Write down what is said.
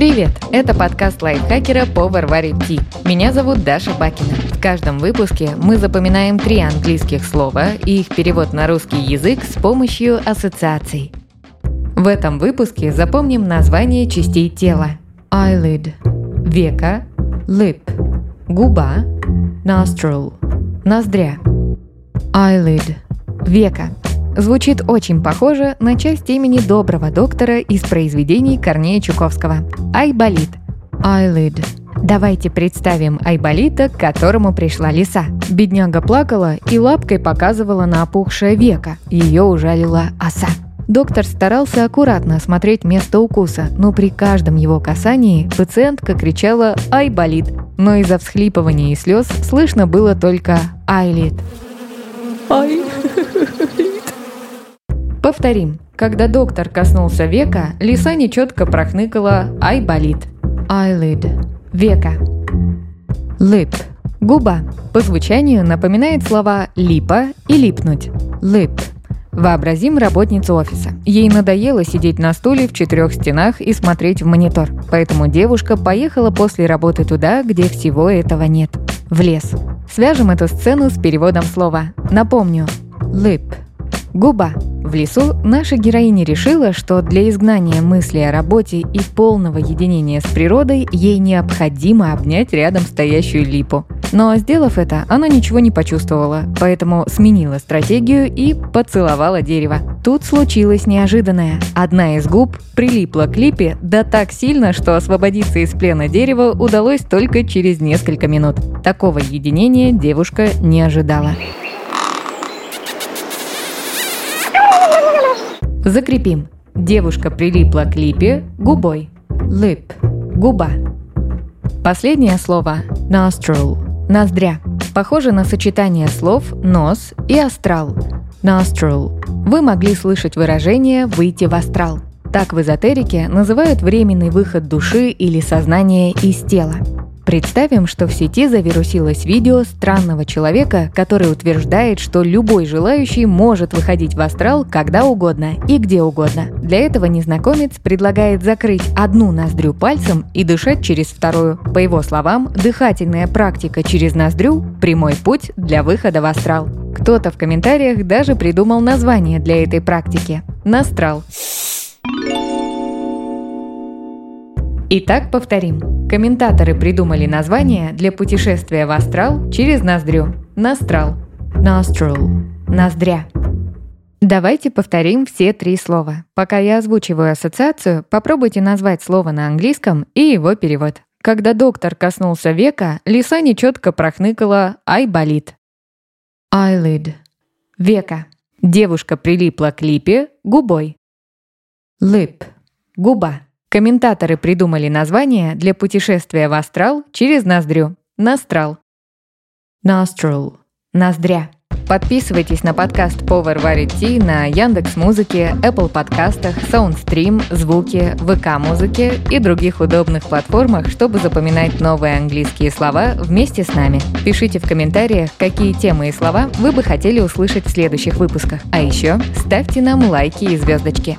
Привет! Это подкаст лайфхакера по Варваре Ти. Меня зовут Даша Бакина. В каждом выпуске мы запоминаем три английских слова и их перевод на русский язык с помощью ассоциаций. В этом выпуске запомним название частей тела. Eyelid – века, lip – губа, nostril – ноздря. Eyelid – века – Звучит очень похоже на часть имени доброго доктора из произведений Корнея Чуковского. Айболит. Eyelid. Давайте представим Айболита, к которому пришла лиса. Бедняга плакала и лапкой показывала на опухшее веко. Ее ужалила оса. Доктор старался аккуратно осмотреть место укуса, но при каждом его касании пациентка кричала «Ай, болит!», но из-за всхлипывания и слез слышно было только «Айлит». «Ай!» Повторим. Когда доктор коснулся века, лиса нечетко прохныкала «Ай, болит». Eyelid – века. Lip – губа. По звучанию напоминает слова «липа» и «липнуть». Lip – Вообразим работницу офиса. Ей надоело сидеть на стуле в четырех стенах и смотреть в монитор, поэтому девушка поехала после работы туда, где всего этого нет. В лес. Свяжем эту сцену с переводом слова. Напомню. Lip – губа. В лесу наша героиня решила, что для изгнания мысли о работе и полного единения с природой ей необходимо обнять рядом стоящую липу. Но сделав это, она ничего не почувствовала, поэтому сменила стратегию и поцеловала дерево. Тут случилось неожиданное. Одна из губ прилипла к липе да так сильно, что освободиться из плена дерева удалось только через несколько минут. Такого единения девушка не ожидала. Закрепим. Девушка прилипла к липе губой. Lip – губа. Последнее слово – nostril – ноздря. Похоже на сочетание слов «нос» и «астрал». Nostril. Вы могли слышать выражение «выйти в астрал». Так в эзотерике называют временный выход души или сознания из тела. Представим, что в сети завирусилось видео странного человека, который утверждает, что любой желающий может выходить в астрал когда угодно и где угодно. Для этого незнакомец предлагает закрыть одну ноздрю пальцем и дышать через вторую. По его словам, дыхательная практика через ноздрю – прямой путь для выхода в астрал. Кто-то в комментариях даже придумал название для этой практики – «Настрал». Итак, повторим. Комментаторы придумали название для путешествия в астрал через ноздрю. Настрал. Nostril. Ноздря. Давайте повторим все три слова. Пока я озвучиваю ассоциацию, попробуйте назвать слово на английском и его перевод. Когда доктор коснулся века, лиса нечетко прохныкала «Ай, болит». Eyelid. Века. Девушка прилипла к липе губой. Lip. Губа. Комментаторы придумали название для путешествия в астрал через ноздрю. Настрал. Nostril. Ноздря. Подписывайтесь на подкаст Повар варит Ти на Яндекс Музыке, Apple подкастах, Soundstream, Звуки, ВК Музыке и других удобных платформах, чтобы запоминать новые английские слова вместе с нами. Пишите в комментариях, какие темы и слова вы бы хотели услышать в следующих выпусках. А еще ставьте нам лайки и звездочки.